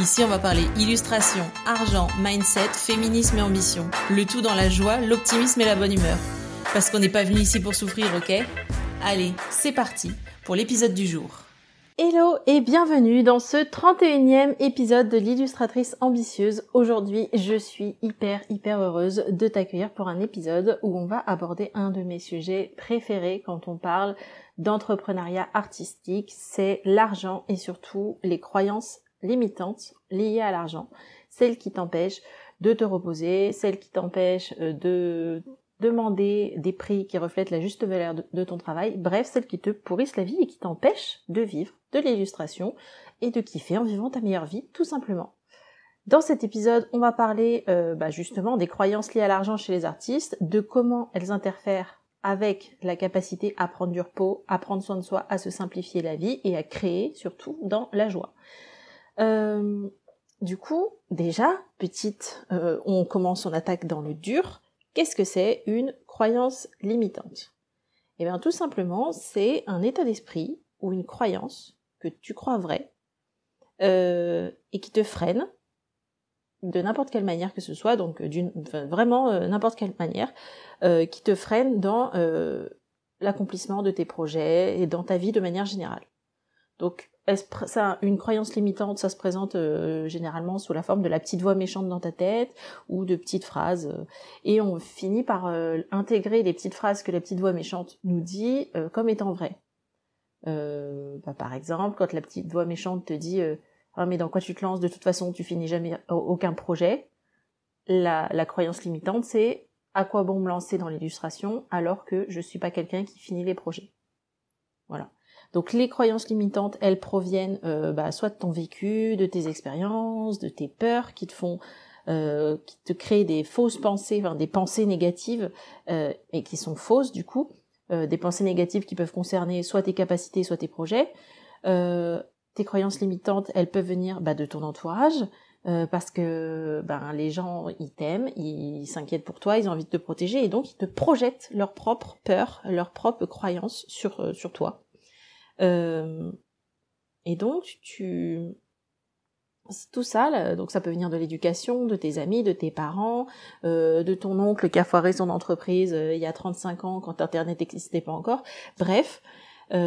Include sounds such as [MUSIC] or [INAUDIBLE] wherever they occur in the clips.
Ici, on va parler illustration, argent, mindset, féminisme et ambition. Le tout dans la joie, l'optimisme et la bonne humeur. Parce qu'on n'est pas venu ici pour souffrir, ok? Allez, c'est parti pour l'épisode du jour. Hello et bienvenue dans ce 31e épisode de l'illustratrice ambitieuse. Aujourd'hui, je suis hyper hyper heureuse de t'accueillir pour un épisode où on va aborder un de mes sujets préférés quand on parle d'entrepreneuriat artistique, c'est l'argent et surtout les croyances limitantes liées à l'argent, celles qui t'empêchent de te reposer, celles qui t'empêchent euh, de demander des prix qui reflètent la juste valeur de, ton travail, bref, celles qui te pourrissent la vie et qui t'empêchent de vivre de l'illustration et de kiffer en vivant ta meilleure vie, tout simplement. Dans cet épisode, on va parler euh, bah, justement des croyances liées à l'argent chez les artistes, de comment elles interfèrent avec la capacité à prendre du repos, à prendre soin de soi, à se simplifier la vie et à créer surtout dans la joie. Euh, du coup, déjà, petite, euh, on commence, on attaque dans le dur. Qu'est-ce que c'est une croyance limitante? Eh bien, tout simplement, c'est un état d'esprit ou une croyance que tu crois vrai euh, et qui te freine de n'importe quelle manière que ce soit, donc d'une vraiment n'importe quelle manière, qui te freine dans l'accomplissement de tes projets et dans ta vie de manière générale. Donc une croyance limitante, ça se présente euh, généralement sous la forme de la petite voix méchante dans ta tête ou de petites phrases. Euh, et on finit par euh, intégrer les petites phrases que la petite voix méchante nous dit comme étant vraies. Bah, par exemple, quand la petite voix méchante te dit ah mais dans quoi tu te lances? De toute façon, tu finis jamais aucun projet. La, la croyance limitante, c'est à quoi bon me lancer dans l'illustration alors que je suis pas quelqu'un qui finit les projets? Voilà. Donc les croyances limitantes, elles proviennent euh, bah, soit de ton vécu, de tes expériences, de tes peurs qui te font euh, qui te créent des fausses pensées, enfin des pensées négatives euh, et qui sont fausses du coup, des pensées négatives qui peuvent concerner soit tes capacités, soit tes projets. tes croyances limitantes, elles peuvent venir bah, de ton entourage, parce que ben, les gens ils t'aiment, ils s'inquiètent pour toi, ils ont envie de te protéger et donc ils te projettent leurs propres peurs, leurs propres croyances sur, sur toi. Euh, et donc, tu, tout ça, donc ça peut venir de l'éducation, de tes amis, de tes parents, euh, de ton oncle qui a foiré son entreprise euh, il y a 35 ans quand Internet n'existait pas encore. Bref,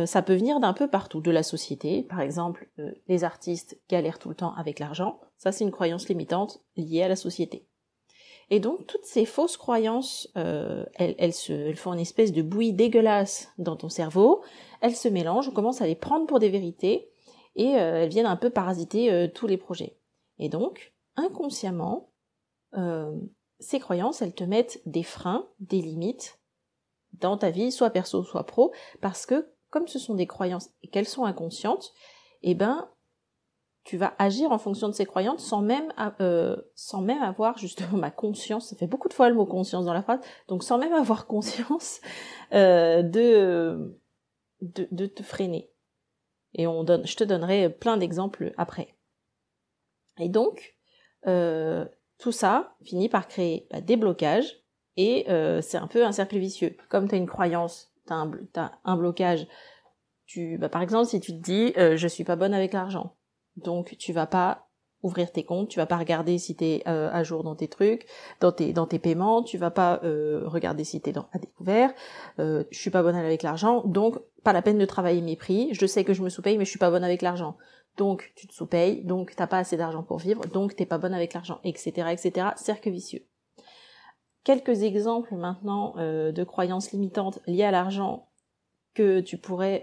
ça peut venir d'un peu partout, de la société. Par exemple, les artistes galèrent tout le temps avec l'argent. Ça, c'est une croyance limitante liée à la société. Et donc, toutes ces fausses croyances, elles, elles, se, elles font une espèce de bouillie dégueulasse dans ton cerveau elles se mélangent, on commence à les prendre pour des vérités et euh, elles viennent un peu parasiter euh, tous les projets. Et donc, inconsciemment, euh, ces croyances, elles te mettent des freins, des limites dans ta vie, soit perso, soit pro, parce que comme ce sont des croyances et qu'elles sont inconscientes, eh ben, tu vas agir en fonction de ces croyances sans même, sans même avoir justement ma conscience, ça fait beaucoup de fois le mot conscience dans la phrase, donc sans même avoir conscience de de, te freiner. Et on donne, je te donnerai plein d'exemples après. Et donc, euh, tout ça finit par créer bah, des blocages et euh, c'est un peu un cercle vicieux. Comme tu as une croyance, tu as, un blocage, tu, bah, par exemple, si tu te dis euh, je suis pas bonne avec l'argent, donc tu vas pas ouvrir tes comptes, tu vas pas regarder si tu es euh, à jour dans tes trucs, dans tes dans tes paiements, tu vas pas euh, regarder si tu es dans, à découvert, euh, je suis pas bonne avec l'argent, donc pas la peine de travailler mes prix, je sais que je me sous-paye mais je suis pas bonne avec l'argent. Donc tu te sous-payes, donc t'as pas assez d'argent pour vivre, donc t'es pas bonne avec l'argent, etc., etc. Cercle vicieux. Quelques exemples maintenant euh, de croyances limitantes liées à l'argent que tu pourrais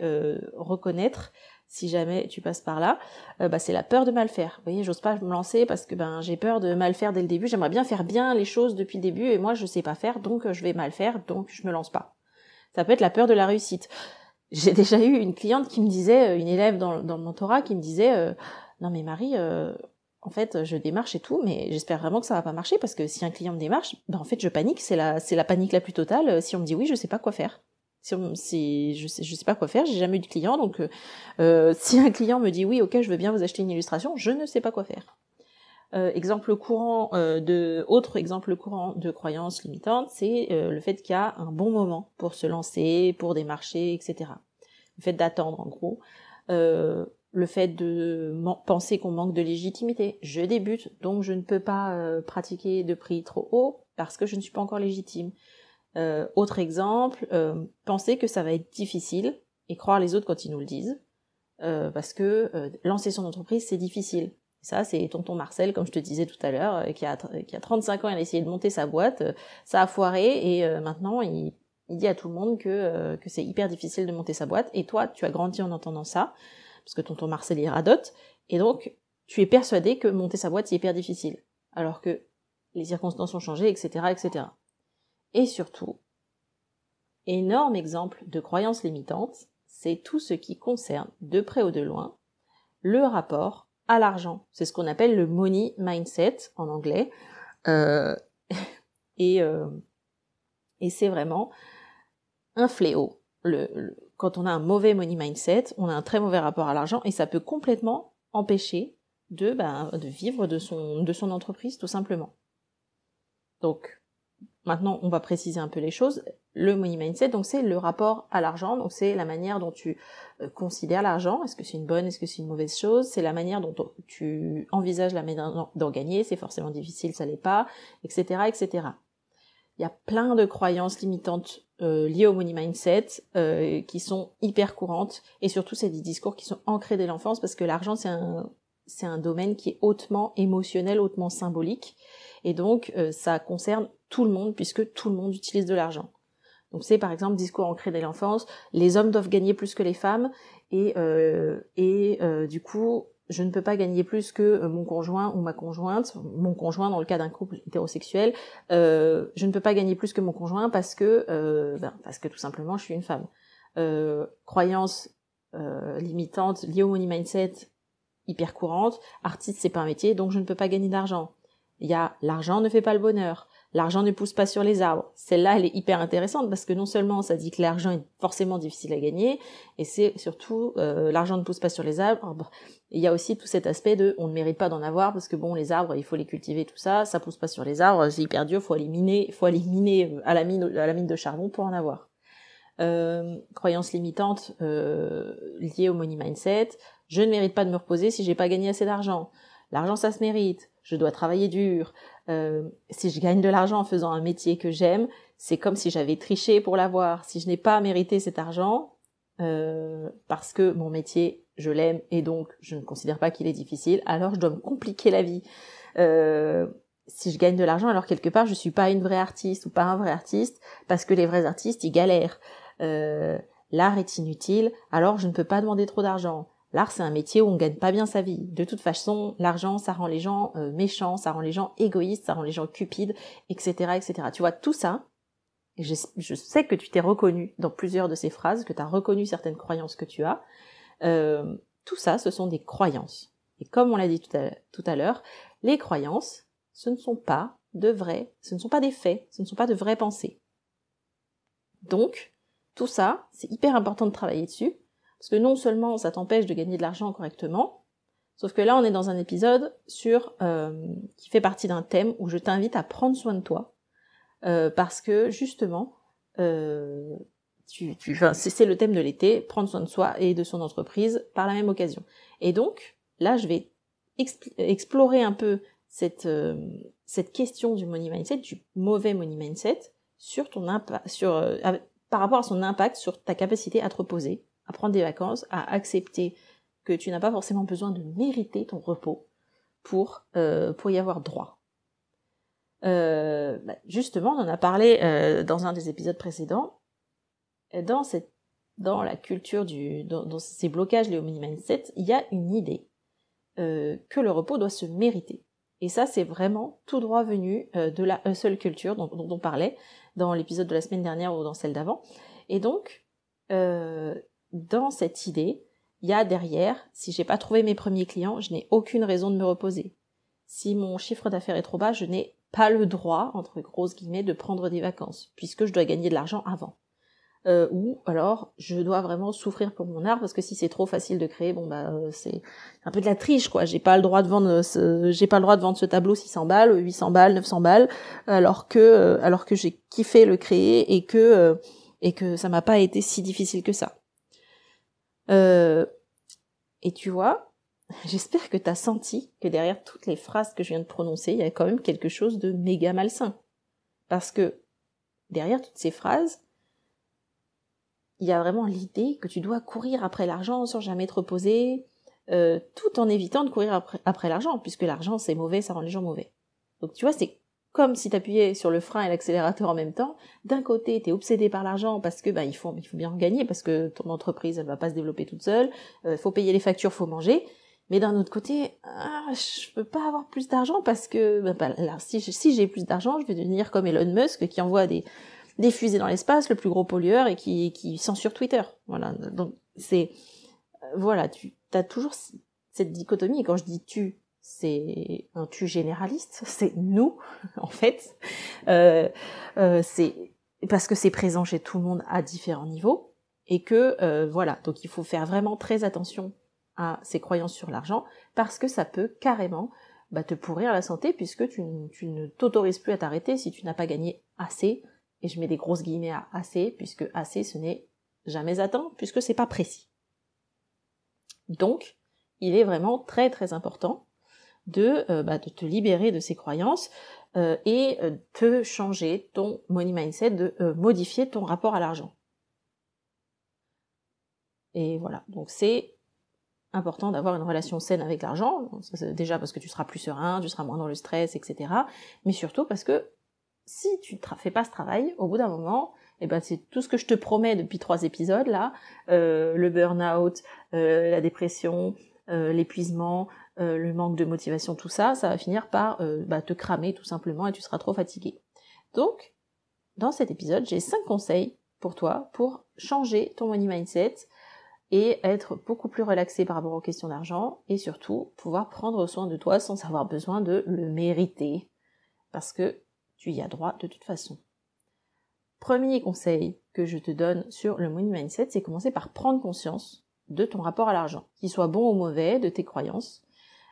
reconnaître si jamais tu passes par là, euh, bah, c'est la peur de mal faire. Vous voyez, j'ose pas me lancer parce que ben j'ai peur de mal faire dès le début. J'aimerais bien faire bien les choses depuis le début et moi je sais pas faire, donc euh, je vais mal faire, donc je me lance pas. Ça peut être la peur de la réussite. J'ai [LAUGHS] déjà eu une cliente qui me disait, euh, une élève dans, dans le mentorat qui me disait, non mais Marie, en fait, je démarche et tout, mais j'espère vraiment que ça va pas marcher parce que si un client me démarche, ben en fait, je panique. C'est la, c'est la panique la plus totale. Si on me dit oui, je sais pas quoi faire. Je sais, je sais pas quoi faire, j'ai jamais eu de client, donc euh, si un client me dit oui, ok, je veux bien vous acheter une illustration, je ne sais pas quoi faire. Euh, exemple courant euh, de autre exemple courant de croyance limitante, c'est euh, le fait qu'il y a un bon moment pour se lancer, pour démarcher, etc. Le fait d'attendre, en gros. Euh, le fait de penser qu'on manque de légitimité. Je débute, donc je ne peux pas euh, pratiquer de prix trop haut parce que je ne suis pas encore légitime. Euh, autre exemple, euh, penser que ça va être difficile et croire les autres quand ils nous le disent, parce que lancer son entreprise c'est difficile. Ça, c'est tonton Marcel, comme je te disais tout à l'heure, qui, a, qui a 35 ans, il a essayé de monter sa boîte, ça a foiré, et maintenant, il, il, dit à tout le monde que, que c'est hyper difficile de monter sa boîte, et toi, tu as grandi en entendant ça, parce que tonton Marcel est radote, et donc tu es persuadé que monter sa boîte c'est hyper difficile, alors que les circonstances ont changé, etc., etc. Et surtout, énorme exemple de croyance limitante, c'est tout ce qui concerne, de près ou de loin, le rapport à l'argent. C'est ce qu'on appelle le money mindset en anglais. Euh, [LAUGHS] et euh, et c'est vraiment un fléau. quand on a un mauvais money mindset, on a un très mauvais rapport à l'argent et ça peut complètement empêcher de, ben, vivre de son, de son entreprise tout simplement. Donc maintenant on va préciser un peu les choses. Le money mindset, donc c'est le rapport à l'argent, donc c'est la manière dont tu euh, considères l'argent. Est-ce que c'est une bonne, est-ce que c'est une mauvaise chose? C'est la manière dont tu envisages la manière d'en gagner. C'est forcément difficile, ça l'est pas, etc., etc. Il y a plein de croyances limitantes euh, liées au money mindset euh, qui sont hyper courantes et surtout c'est des discours qui sont ancrés dès l'enfance parce que l'argent c'est un c'est un domaine qui est hautement émotionnel, hautement symbolique et donc euh, ça concerne tout le monde puisque tout le monde utilise de l'argent. Donc c'est par exemple discours ancré dès l'enfance, les hommes doivent gagner plus que les femmes et et du coup je ne peux pas gagner plus que euh, mon conjoint ou ma conjointe, mon conjoint dans le cas d'un couple hétérosexuel, euh, je ne peux pas gagner plus que mon conjoint parce que euh, ben, parce que tout simplement je suis une femme. Euh, croyance euh, limitante liée au money mindset hyper courante, artiste c'est pas un métier donc je ne peux pas gagner d'argent. Il y a l'argent ne fait pas le bonheur. L'argent ne pousse pas sur les arbres. Celle-là, elle est hyper intéressante parce que non seulement ça dit que l'argent est forcément difficile à gagner, et c'est surtout euh, l'argent ne pousse pas sur les arbres. Il y a aussi tout cet aspect de on ne mérite pas d'en avoir parce que bon, les arbres, il faut les cultiver, tout ça, ça pousse pas sur les arbres, c'est hyper dur, faut éliminer, faut éliminer euh, à la mine, à la mine de charbon pour en avoir. Euh, croyance limitante euh, liée au money mindset. Je ne mérite pas de me reposer si j'ai pas gagné assez d'argent. L'argent, ça se mérite. Je dois travailler dur. Euh, si je gagne de l'argent en faisant un métier que j'aime, c'est comme si j'avais triché pour l'avoir. Si je n'ai pas mérité cet argent, euh, parce que mon métier, je l'aime et donc je ne considère pas qu'il est difficile, alors je dois me compliquer la vie. Euh, si je gagne de l'argent, alors quelque part je suis pas une vraie artiste ou pas un vrai artiste, parce que les vrais artistes ils galèrent. Euh, L'art est inutile, alors je ne peux pas demander trop d'argent. L'art, c'est un métier où on gagne pas bien sa vie. De toute façon, l'argent, ça rend les gens euh, méchants, ça rend les gens égoïstes, ça rend les gens cupides, etc., etc. Tu vois, tout ça, je, je sais que tu t'es reconnu dans plusieurs de ces phrases, que tu as reconnu certaines croyances que tu as. Euh, tout ça, ce sont des croyances. Et comme on l'a dit tout à, l'heure, les croyances, ce ne sont pas de vrais, ce ne sont pas des faits, ce ne sont pas de vraies pensées. Donc, tout ça, c'est hyper important de travailler dessus, parce que non seulement ça t'empêche de gagner de l'argent correctement, sauf que là on est dans un épisode sur euh, qui fait partie d'un thème où je t'invite à prendre soin de toi, euh, parce que justement, euh, tu, tu, enfin, c'est le thème de l'été, prendre soin de soi et de son entreprise par la même occasion. Et donc là, je vais explorer un peu cette cette question du money mindset, du mauvais money mindset, sur ton impact, sur par rapport à son impact sur ta capacité à te reposer, à prendre des vacances, à accepter que tu n'as pas forcément besoin de mériter ton repos pour, euh, pour y avoir droit. Euh, bah, justement, on en a parlé euh, dans un des épisodes précédents. Dans, cette, dans la culture du, dans, ces blocages liés au il y a une idée que le repos doit se mériter. Et ça, c'est vraiment tout droit venu de la hustle culture dont, dont on parlait dans l'épisode de la semaine dernière ou dans celle d'avant. Et donc, euh, dans cette idée, il y a derrière, si j'ai pas trouvé mes premiers clients, je n'ai aucune raison de me reposer. si mon chiffre d'affaires est trop bas, je n'ai pas le droit, entre grosses guillemets, de prendre des vacances, puisque je dois gagner de l'argent avant. Euh, ou alors je dois vraiment souffrir pour mon art parce que si c'est trop facile de créer bon bah euh, c'est un peu de la triche quoi. J'ai pas le droit de vendre ce, j'ai pas le droit de vendre ce tableau 600 balles 800 balles 900 balles alors que euh, alors que j'ai kiffé le créer et que et que ça m'a pas été si difficile que ça. Et tu vois [LAUGHS] j'espère que tu as senti que derrière toutes les phrases que je viens de prononcer il y a quand même quelque chose de méga malsain. Parce que derrière toutes ces phrases il y a vraiment l'idée que tu dois courir après l'argent sans jamais te reposer, euh, tout en évitant de courir après, l'argent, puisque l'argent c'est mauvais, ça rend les gens mauvais. Donc tu vois, c'est comme si tu appuyais sur le frein et l'accélérateur en même temps. D'un côté, tu es obsédé par l'argent parce que bah, il faut bien en gagner parce que ton entreprise elle va pas se développer toute seule, il euh, faut payer les factures, faut manger. Mais d'un autre côté, ah, je peux pas avoir plus d'argent parce que bah, bah là, si j'ai plus d'argent, je vais devenir comme Elon Musk qui envoie des des dans l'espace, le plus gros pollueur et qui, qui censure Twitter. Voilà. Donc c'est euh, voilà, tu as toujours cette dichotomie. Et quand je dis tu, c'est un tu généraliste, [LAUGHS] c'est nous [LAUGHS] en fait. Euh, euh, c'est parce que c'est présent chez tout le monde à différents niveaux et que euh, voilà. Donc il faut faire vraiment très attention à ces croyances sur l'argent parce que ça peut carrément bah, te pourrir la santé puisque tu, tu ne t'autorises plus à t'arrêter si tu n'as pas gagné assez et je mets des grosses guillemets à assez, puisque assez ce n'est jamais atteint, puisque c'est pas précis. Donc, il est vraiment très très important de, euh, bah, te libérer de ces croyances euh, et euh, de changer ton money mindset, de modifier ton rapport à l'argent. Et voilà, donc c'est important d'avoir une relation saine avec l'argent, déjà parce que tu seras plus serein, tu seras moins dans le stress, etc. Mais surtout parce que si tu ne fais pas ce travail, au bout d'un moment, eh ben c'est tout ce que je te promets depuis trois épisodes là, euh, le burn-out, euh, la dépression, euh, l'épuisement, le manque de motivation, tout ça, ça va finir par bah, te cramer tout simplement et tu seras trop fatigué. Donc, dans cet épisode, j'ai cinq conseils pour toi pour changer ton money mindset et être beaucoup plus relaxé par rapport aux questions d'argent et surtout pouvoir prendre soin de toi sans avoir besoin de le mériter. Parce que tu y as droit de toute façon. Premier conseil que je te donne sur le money mindset, c'est commencer par prendre conscience de ton rapport à l'argent, qu'il soit bon ou mauvais, de tes croyances.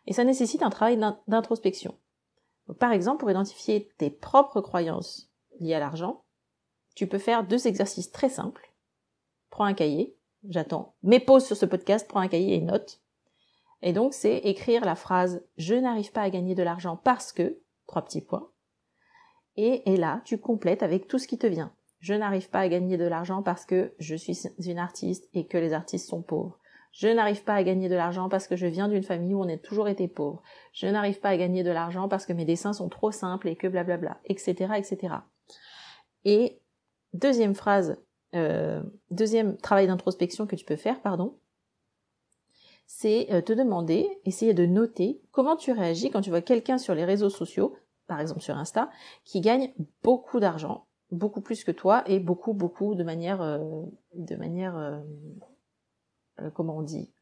Et ça nécessite un travail d'introspection. Par exemple, pour identifier tes propres croyances liées à l'argent, tu peux faire deux exercices très simples. Prends un cahier, j'attends mes pauses sur ce podcast, prends un cahier et note. Et donc, c'est écrire la phrase je n'arrive pas à gagner de l'argent parce que, trois petits points, et, là, tu complètes avec tout ce qui te vient. Je n'arrive pas à gagner de l'argent parce que je suis une artiste et que les artistes sont pauvres. Je n'arrive pas à gagner de l'argent parce que je viens d'une famille où on a toujours été pauvre. Je n'arrive pas à gagner de l'argent parce que mes dessins sont trop simples et que blablabla, etc., etc. Et deuxième phrase, euh, deuxième travail d'introspection que tu peux faire, pardon, c'est euh, te demander, essayer de noter comment tu réagis quand tu vois quelqu'un sur les réseaux sociaux par exemple sur Insta, qui gagnent beaucoup d'argent, beaucoup plus que toi et beaucoup beaucoup de manière euh, de manière euh, euh, comment on dit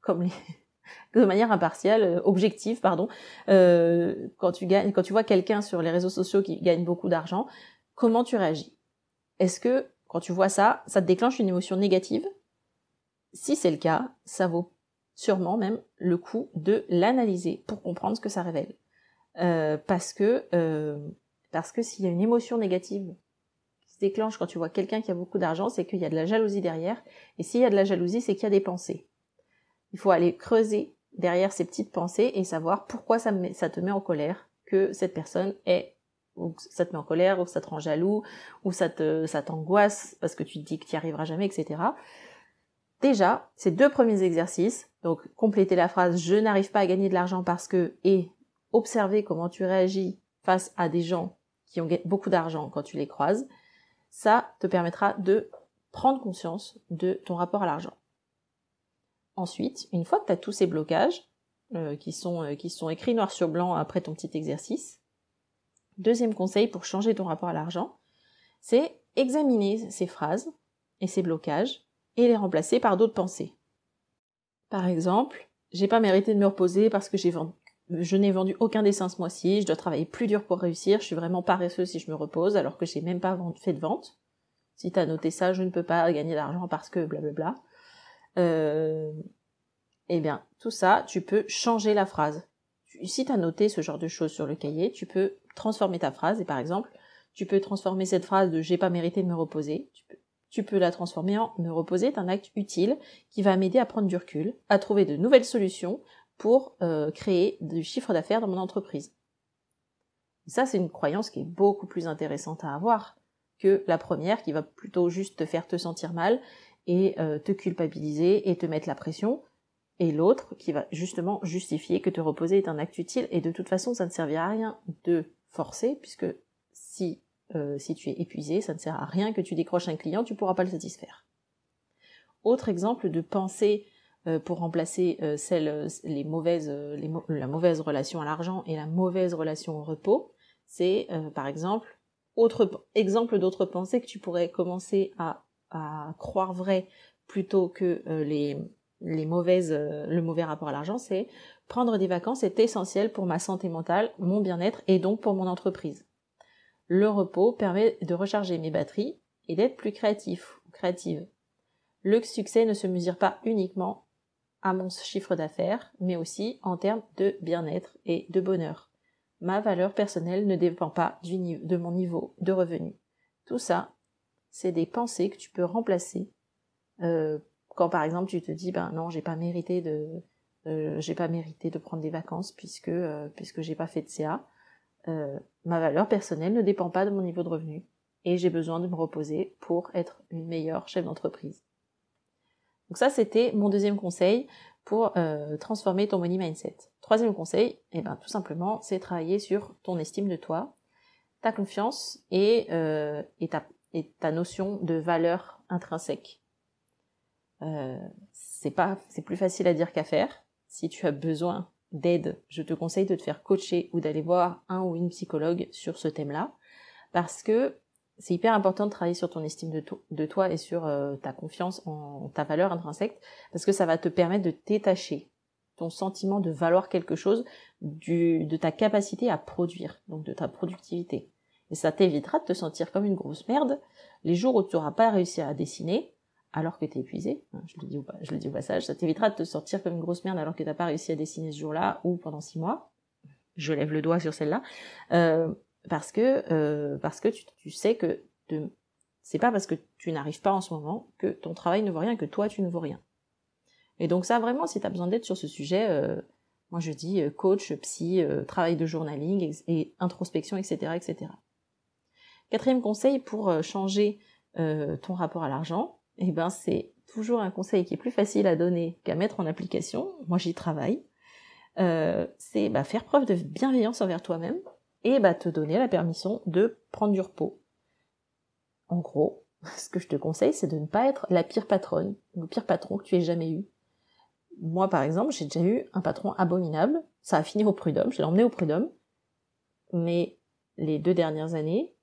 comme les [LAUGHS] de manière impartiale, objective, pardon. quand tu gagnes, quand tu vois quelqu'un sur les réseaux sociaux qui gagne beaucoup d'argent, comment tu réagis? Est-ce que quand tu vois ça, ça te déclenche une émotion négative? Si c'est le cas, ça vaut sûrement même le coup de l'analyser pour comprendre ce que ça révèle. Euh, parce que euh, parce que s'il y a une émotion négative qui se déclenche quand tu vois quelqu'un qui a beaucoup d'argent, c'est qu'il y a de la jalousie derrière. Et s'il y a de la jalousie, c'est qu'il y a des pensées. Il faut aller creuser derrière ces petites pensées et savoir pourquoi ça, te met en colère que cette personne est ou ça te met en colère, ou ça te rend jaloux, ou ça t'angoisse parce que tu te dis que tu n'y arriveras jamais, etc. Déjà, ces deux premiers exercices, donc compléter la phrase je n'arrive pas à gagner de l'argent parce que et observer comment tu réagis face à des gens qui ont beaucoup d'argent quand tu les croises, ça te permettra de prendre conscience de ton rapport à l'argent. Ensuite, une fois que tu as tous ces blocages, euh, qui, sont, euh, qui sont écrits noir sur blanc après ton petit exercice, deuxième conseil pour changer ton rapport à l'argent, c'est examiner ces phrases et ces blocages et les remplacer par d'autres pensées. Par exemple, j'ai pas mérité de me reposer parce que j'ai vendu je n'ai vendu aucun dessin ce mois-ci, je dois travailler plus dur pour réussir, je suis vraiment paresseuse si je me repose alors que j'ai même pas fait de vente. Si t'as noté ça, je ne peux pas gagner d'argent parce que blablabla. Euh, eh bien, tout ça, tu peux changer la phrase. Si tu as noté ce genre de choses sur le cahier, tu peux transformer ta phrase et par exemple, tu peux transformer cette phrase de j'ai pas mérité de me reposer. Tu peux la transformer en me reposer est un acte utile qui va m'aider à prendre du recul, à trouver de nouvelles solutions pour euh, créer du chiffre d'affaires dans mon entreprise. ça, c'est une croyance qui est beaucoup plus intéressante à avoir que la première qui va plutôt juste te faire te sentir mal et euh, te culpabiliser et te mettre la pression, et l'autre qui va justement justifier que te reposer est un acte utile et de toute façon ça ne servira à rien de forcer puisque si euh, si tu es épuisé, ça ne sert à rien que tu décroches un client, tu pourras pas le satisfaire. Autre exemple de pensée pour remplacer celle, les mauvaises, la mauvaise relation à l'argent et la mauvaise relation au repos, c'est par exemple autre exemple d'autres pensées que tu pourrais commencer à, à croire vrai plutôt que euh, les, les mauvaises, euh, le mauvais rapport à l'argent, c'est prendre des vacances est essentiel pour ma santé mentale, mon bien-être et donc pour mon entreprise. Le repos permet de recharger mes batteries et d'être plus créatif créative. Le succès ne se mesure pas uniquement à mon chiffre d'affaires, mais aussi en termes de bien-être et de bonheur ma valeur personnelle ne dépend pas du, de mon niveau de revenu. Tout ça, c'est des pensées que tu peux remplacer euh, quand par exemple tu te dis ben non j'ai pas mérité de euh, j'ai pas mérité de prendre des vacances puisque euh, puisque j'ai pas fait de CA. Euh, ma valeur personnelle ne dépend pas de mon niveau de revenu et j'ai besoin de me reposer pour être une meilleure chef d'entreprise. Donc ça c'était mon deuxième conseil pour euh, transformer ton money mindset. Troisième conseil, eh ben, tout simplement, c'est travailler sur ton estime de toi, ta confiance et, euh, ta, notion de valeur intrinsèque. Euh, c'est plus facile à dire qu'à faire. Si tu as besoin d'aide, je te conseille de te faire coacher ou d'aller voir un ou une psychologue sur ce thème-là, parce que c'est hyper important de travailler sur ton estime de, toi et sur euh, ta confiance en ta valeur intrinsèque, parce que ça va te permettre de détacher ton sentiment de valoir quelque chose du, de ta capacité à produire, donc de ta productivité. Et ça t'évitera de te sentir comme une grosse merde les jours où tu n'auras pas réussi à dessiner, alors que tu es épuisé, hein, je, le dis au, je le dis passage, ça t'évitera de te sortir comme une grosse merde alors que tu n'as pas réussi à dessiner ce jour-là ou pendant six mois. Je lève le doigt sur celle-là. Euh, parce que euh, parce que tu, sais que c'est pas parce que tu n'arrives pas en ce moment que ton travail ne vaut rien, que toi tu ne vaux rien. Et donc ça vraiment, si tu as besoin d'aide sur ce sujet, euh, moi je dis euh, coach, psy, travail de journaling et, introspection, etc., etc. Quatrième conseil pour changer ton rapport à l'argent, eh ben c'est toujours un conseil qui est plus facile à donner qu'à mettre en application. Moi j'y travaille. c'est bah, faire preuve de bienveillance envers toi-même et bah, te donner la permission de prendre du repos. En gros, [LAUGHS] ce que je te conseille, c'est de ne pas être la pire patronne, le pire patron que tu aies jamais eu. Moi, par exemple, j'ai déjà eu un patron abominable. Ça a fini au prud'homme, je l'ai emmené au prud'homme. Mais les deux dernières années,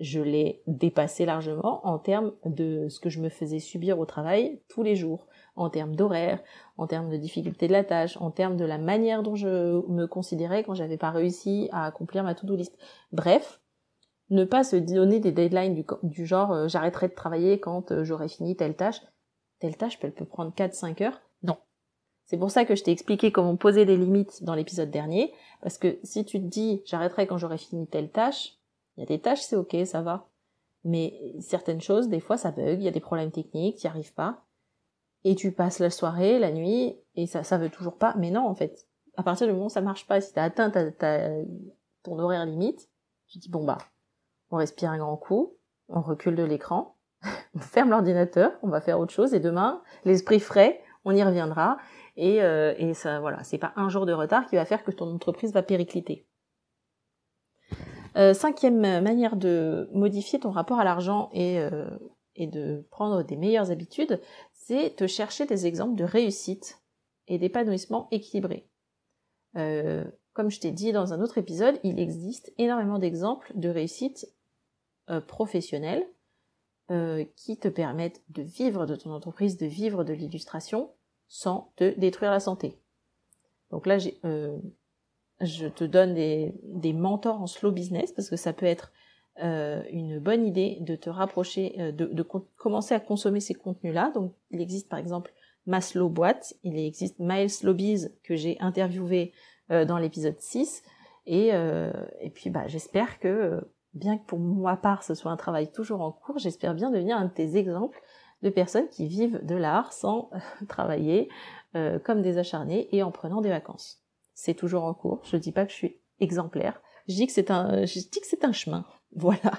je l'ai dépassé largement en termes de ce que je me faisais subir au travail tous les jours, en termes d'horaire, en termes de difficulté de la tâche, en termes de la manière dont je me considérais quand j'avais pas réussi à accomplir ma to-do list. Bref, ne pas se donner des deadlines du, genre euh, j'arrêterai de travailler quand euh, j'aurai fini telle tâche. Telle tâche, elle peut prendre 4-5 heures. Non. C'est pour ça que je t'ai expliqué comment poser des limites dans l'épisode dernier, parce que si tu te dis j'arrêterai quand j'aurai fini telle tâche, il y a des tâches, c'est ok, ça va. Mais certaines choses, des fois, ça bug, il y a des problèmes techniques, tu n'y arrives pas. Et tu passes la soirée, la nuit, et ça, ça veut toujours pas. Mais non, en fait. À partir du moment où ça marche pas, si t'as atteint ton horaire limite, tu dis, bon bah, on respire un grand coup, on recule de l'écran, [LAUGHS] on ferme l'ordinateur, on va faire autre chose, et demain, l'esprit frais, on y reviendra. Et, euh, et ça, voilà, c'est pas un jour de retard qui va faire que ton entreprise va péricliter. Euh, cinquième manière de modifier ton rapport à l'argent et, euh, et de prendre des meilleures habitudes, c'est te chercher des exemples de réussite et d'épanouissement équilibré. Euh, comme je t'ai dit dans un autre épisode, il existe énormément d'exemples de réussite professionnelle qui te permettent de vivre de ton entreprise, de vivre de l'illustration sans te détruire la santé. Donc là, je te donne des mentors en slow business parce que ça peut être euh, une bonne idée de te rapprocher, euh, de, de commencer à consommer ces contenus-là. Donc, il existe par exemple ma slow boîte, il existe Miles Slowbiz que j'ai interviewé euh, dans l'épisode 6. Et, et puis, bah, j'espère que, bien que pour moi part ce soit un travail toujours en cours, j'espère bien devenir un de tes exemples de personnes qui vivent de l'art sans [LAUGHS] travailler comme des acharnés et en prenant des vacances. C'est toujours en cours. Je dis pas que je suis exemplaire. Je dis que c'est un, je dis que c'est un chemin. Voilà.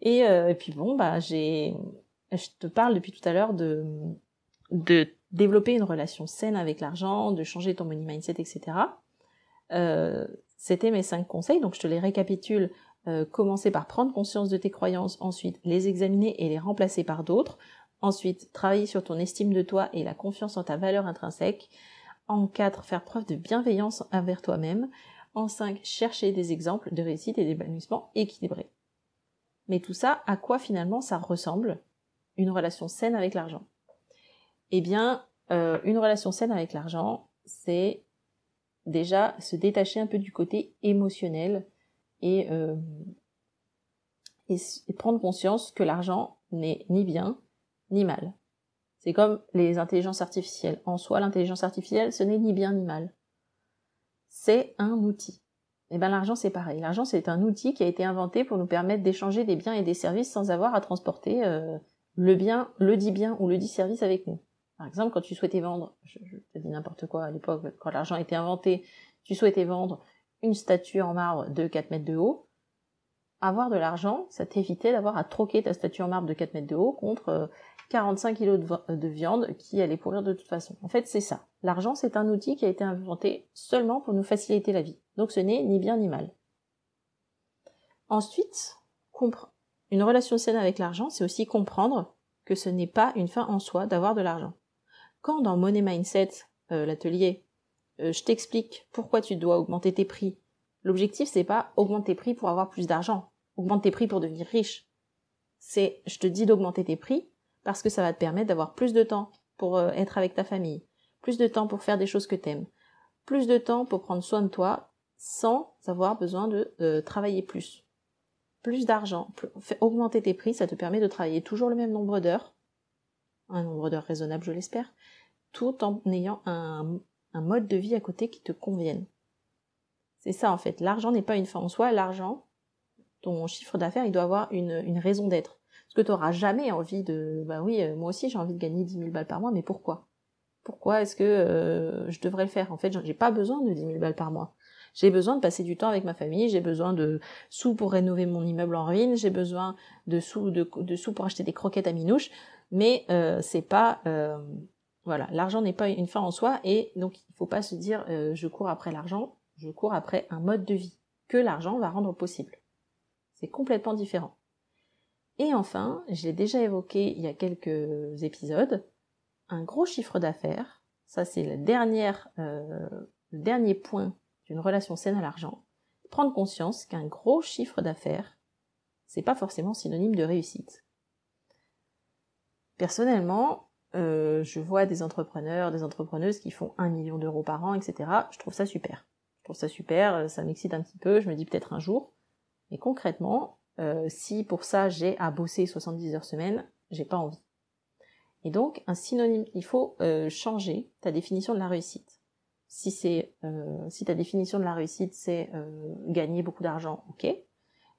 Et, euh, et, puis bon, bah j'ai, je te parle depuis tout à l'heure de de développer une relation saine avec l'argent, de changer ton money mindset, etc. Euh, C'était mes cinq conseils, donc je te les récapitule. Euh, commencer par prendre conscience de tes croyances, ensuite les examiner et les remplacer par d'autres, ensuite travailler sur ton estime de toi et la confiance en ta valeur intrinsèque, en quatre faire preuve de bienveillance envers toi-même, en 5, chercher des exemples de réussite et d'épanouissement équilibrés. Mais tout ça, à quoi finalement ça ressemble une relation saine avec l'argent? Eh bien, euh, une relation saine avec l'argent, c'est déjà se détacher un peu du côté émotionnel euh, et prendre conscience que l'argent n'est ni bien ni mal. C'est comme les intelligences artificielles. En soi, l'intelligence artificielle, ce n'est ni bien ni mal c'est un outil. Et eh ben l'argent c'est pareil. L'argent c'est un outil qui a été inventé pour nous permettre d'échanger des biens et des services sans avoir à transporter euh, le bien, le dit bien ou le dit service avec nous. Par exemple, quand tu souhaitais vendre, je, je te dis n'importe quoi à l'époque, quand l'argent été inventé, tu souhaitais vendre une statue en marbre de 4 mètres de haut, avoir de l'argent, ça t'évitait d'avoir à troquer ta statue en marbre de 4 mètres de haut contre 45 kilos de, viande qui allait pourrir de toute façon. En fait, c'est ça. L'argent, c'est un outil qui a été inventé seulement pour nous faciliter la vie. Donc ce n'est ni bien ni mal. Ensuite, une relation saine avec l'argent, c'est aussi comprendre que ce n'est pas une fin en soi d'avoir de l'argent. Quand dans Money Mindset, euh, l'atelier, euh, je t'explique pourquoi tu dois augmenter tes prix, l'objectif c'est pas augmenter tes prix pour avoir plus d'argent, augmenter tes prix pour devenir riche. C'est, je te dis d'augmenter tes prix parce que ça va te permettre d'avoir plus de temps pour euh, être avec ta famille, plus de temps pour faire des choses que t'aimes, plus de temps pour prendre soin de toi sans avoir besoin de travailler plus. Plus d'argent, augmenter tes prix, ça te permet de travailler toujours le même nombre d'heures, un nombre d'heures raisonnable je l'espère, tout en ayant un, mode de vie à côté qui te convienne. C'est ça en fait, l'argent n'est pas une fin en soi, l'argent, ton chiffre d'affaires, il doit avoir une raison d'être. Parce que tu n'auras jamais envie de... Bah oui, euh, moi aussi j'ai envie de gagner 10 000 balles par mois, mais pourquoi? Pourquoi est-ce que euh, je devrais le faire? En fait, j'ai pas besoin de 10 000 balles par mois. J'ai besoin de passer du temps avec ma famille, j'ai besoin de sous pour rénover mon immeuble en ruine, j'ai besoin de sous, de, sous pour acheter des croquettes à minouche, mais euh, c'est pas... Voilà, l'argent n'est pas une fin en soi, et donc il faut pas se dire je cours après l'argent, je cours après un mode de vie que l'argent va rendre possible. C'est complètement différent. Et enfin, je l'ai déjà évoqué il y a quelques épisodes, un gros chiffre d'affaires, ça c'est le, euh, le dernier point d'une relation saine à l'argent, prendre conscience qu'un gros chiffre d'affaires, c'est pas forcément synonyme de réussite. Personnellement, euh, je vois des entrepreneurs, des entrepreneuses qui font un million d'euros par an, etc. Je trouve ça super. Je trouve ça super, ça m'excite un petit peu, je me dis peut-être un jour. Mais concrètement, euh, si pour ça j'ai à bosser 70 heures semaine, j'ai pas envie. Et donc un synonyme, il faut euh, changer ta définition de la réussite. Si c'est euh, si ta définition de la réussite c'est gagner beaucoup d'argent, ok.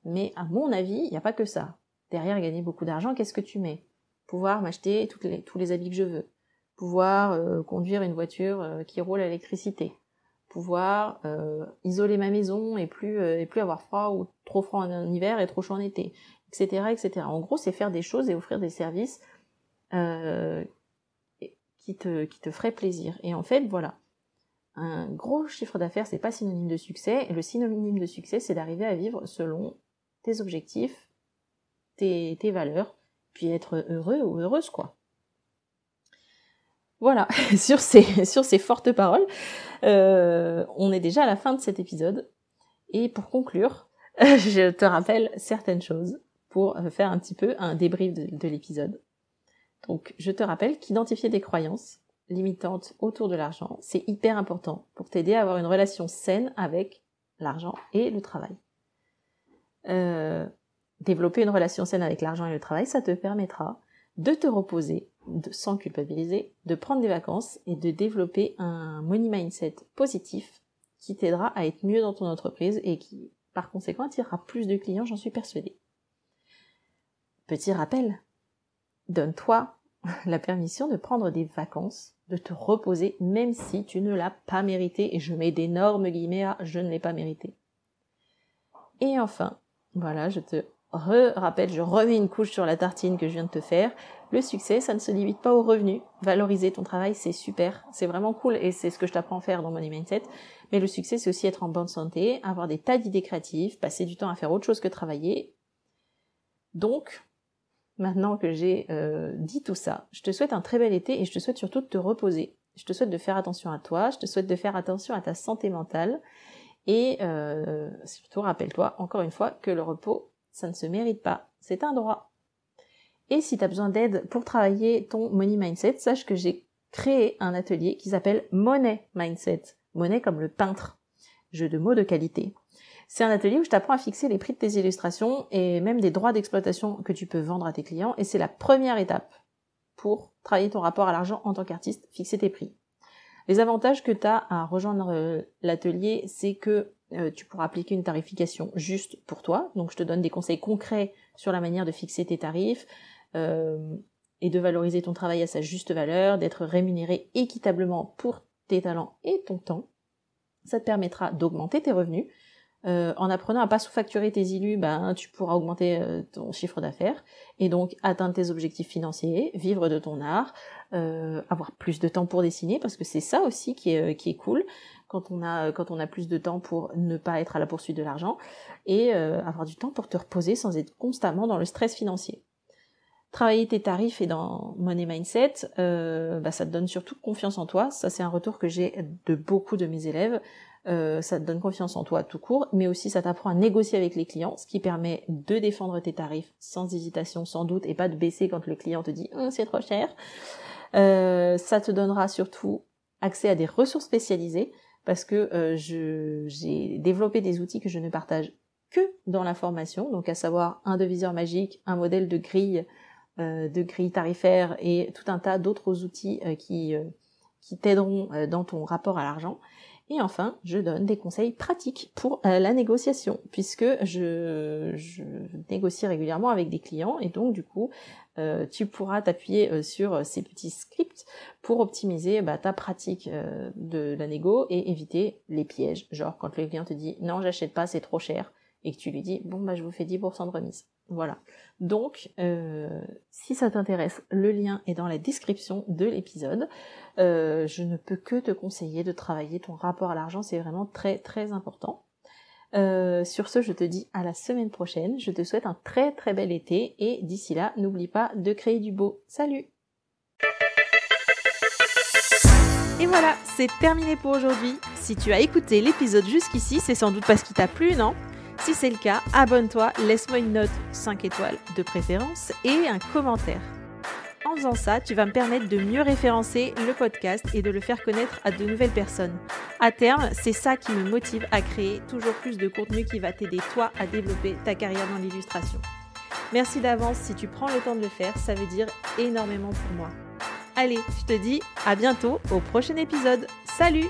Mais à mon avis, il n'y a pas que ça. Derrière gagner beaucoup d'argent, qu'est-ce que tu mets? Pouvoir m'acheter tous les habits que je veux. Pouvoir conduire une voiture qui roule à l'électricité pouvoir euh, isoler ma maison et plus euh, et plus avoir froid ou trop froid en hiver et trop chaud en été, etc., etc. En gros, c'est faire des choses et offrir des services euh, qui te qui te feraient plaisir. Et en fait, voilà, un gros chiffre d'affaires, c'est pas synonyme de succès. Le synonyme de succès, c'est d'arriver à vivre selon tes objectifs, tes tes valeurs, puis être heureux ou heureuse, quoi. Voilà, [LAUGHS] sur ces, sur ces fortes paroles, euh, on est déjà à la fin de cet épisode. Et pour conclure, [LAUGHS] je te rappelle certaines choses pour faire un petit peu un débrief de, l'épisode. Donc, je te rappelle qu'identifier des croyances, limitantes autour de l'argent. C'est hyper important pour t'aider à avoir une relation saine avec l'argent et le travail. Euh, développer une relation saine avec l'argent et le travail, ça te permettra de te reposer de, sans culpabiliser, de prendre des vacances et de développer un money mindset positif qui t'aidera à être mieux dans ton entreprise et qui, par conséquent, attirera plus de clients, j'en suis persuadée. Petit rappel, donne-toi [LAUGHS] la permission de prendre des vacances, de te reposer, même si tu ne l'as pas mérité, et je mets d'énormes guillemets à je ne l'ai pas mérité. Et enfin, voilà, je te re-rappelle, je remets une couche sur la tartine que je viens de te faire. Le succès, ça ne se limite pas aux revenus. Valoriser ton travail, c'est super, c'est vraiment cool et c'est ce que je t'apprends à faire dans Money Mindset. Mais le succès, c'est aussi être en bonne santé, avoir des tas d'idées créatives, passer du temps à faire autre chose que travailler. Donc, maintenant que j'ai euh, dit tout ça, je te souhaite un très bel été et je te souhaite surtout de te reposer. Je te souhaite de faire attention à toi, je te souhaite de faire attention à ta santé mentale. Et euh, surtout, rappelle-toi encore une fois que le repos, ça ne se mérite pas. C'est un droit. Et si tu as besoin d'aide pour travailler ton money mindset, sache que j'ai créé un atelier qui s'appelle Money Mindset. Money comme le peintre. Jeu de mots de qualité. C'est un atelier où je t'apprends à fixer les prix de tes illustrations et même des droits d'exploitation que tu peux vendre à tes clients. Et c'est la première étape pour travailler ton rapport à l'argent en tant qu'artiste, fixer tes prix. Les avantages que tu as à rejoindre euh, l'atelier, c'est que euh, tu pourras appliquer une tarification juste pour toi. Donc je te donne des conseils concrets sur la manière de fixer tes tarifs euh, et de valoriser ton travail à sa juste valeur, d'être rémunéré équitablement pour tes talents et ton temps. Ça te permettra d'augmenter tes revenus. Euh, en apprenant à pas sous-facturer tes illus, ben, tu pourras augmenter ton chiffre d'affaires et donc atteindre tes objectifs financiers, vivre de ton art, avoir plus de temps pour dessiner parce que c'est ça aussi qui est cool quand on a quand on a plus de temps pour ne pas être à la poursuite de l'argent et euh, avoir du temps pour te reposer sans être constamment dans le stress financier. Travailler tes tarifs et dans Money Mindset, euh, bah, ça te donne surtout confiance en toi. Ça c'est un retour que j'ai de beaucoup de mes élèves. Euh, ça te donne confiance en toi tout court, mais aussi ça t'apprend à négocier avec les clients, ce qui permet de défendre tes tarifs sans hésitation, sans doute, et pas de baisser quand le client te dit hum, c'est trop cher. ça te donnera surtout accès à des ressources spécialisées parce que euh, j'ai développé des outils que je ne partage que dans la formation, donc à savoir un deviseur magique, un modèle de grille, euh, de grille tarifaire et tout un tas d'autres outils euh, qui, qui t'aideront dans ton rapport à l'argent. Et enfin, je donne des conseils pratiques pour la négociation, puisque je, négocie régulièrement avec des clients et donc du coup, euh, tu pourras t'appuyer euh, sur ces petits scripts pour optimiser bah, ta pratique euh, de la négo et éviter les pièges. Genre quand le client te dit non j'achète pas c'est trop cher et que tu lui dis bon bah je vous fais 10% de remise. Voilà. Donc si ça t'intéresse, le lien est dans la description de l'épisode. je ne peux que te conseiller de travailler ton rapport à l'argent, c'est vraiment très très important. Euh, sur ce, je te dis à la semaine prochaine. Je te souhaite un très très bel été et d'ici là, n'oublie pas de créer du beau. Salut Et voilà, c'est terminé pour aujourd'hui. Si tu as écouté l'épisode jusqu'ici, c'est sans doute parce qu'il t'a plu, non? Si c'est le cas, abonne-toi, laisse-moi une note 5 étoiles de préférence et un commentaire. En faisant ça, tu vas me permettre de mieux référencer le podcast et de le faire connaître à de nouvelles personnes. À terme, c'est ça qui me motive à créer toujours plus de contenu qui va t'aider toi à développer ta carrière dans l'illustration. Merci d'avance si tu prends le temps de le faire, ça veut dire énormément pour moi. Allez, je te dis à bientôt au prochain épisode. Salut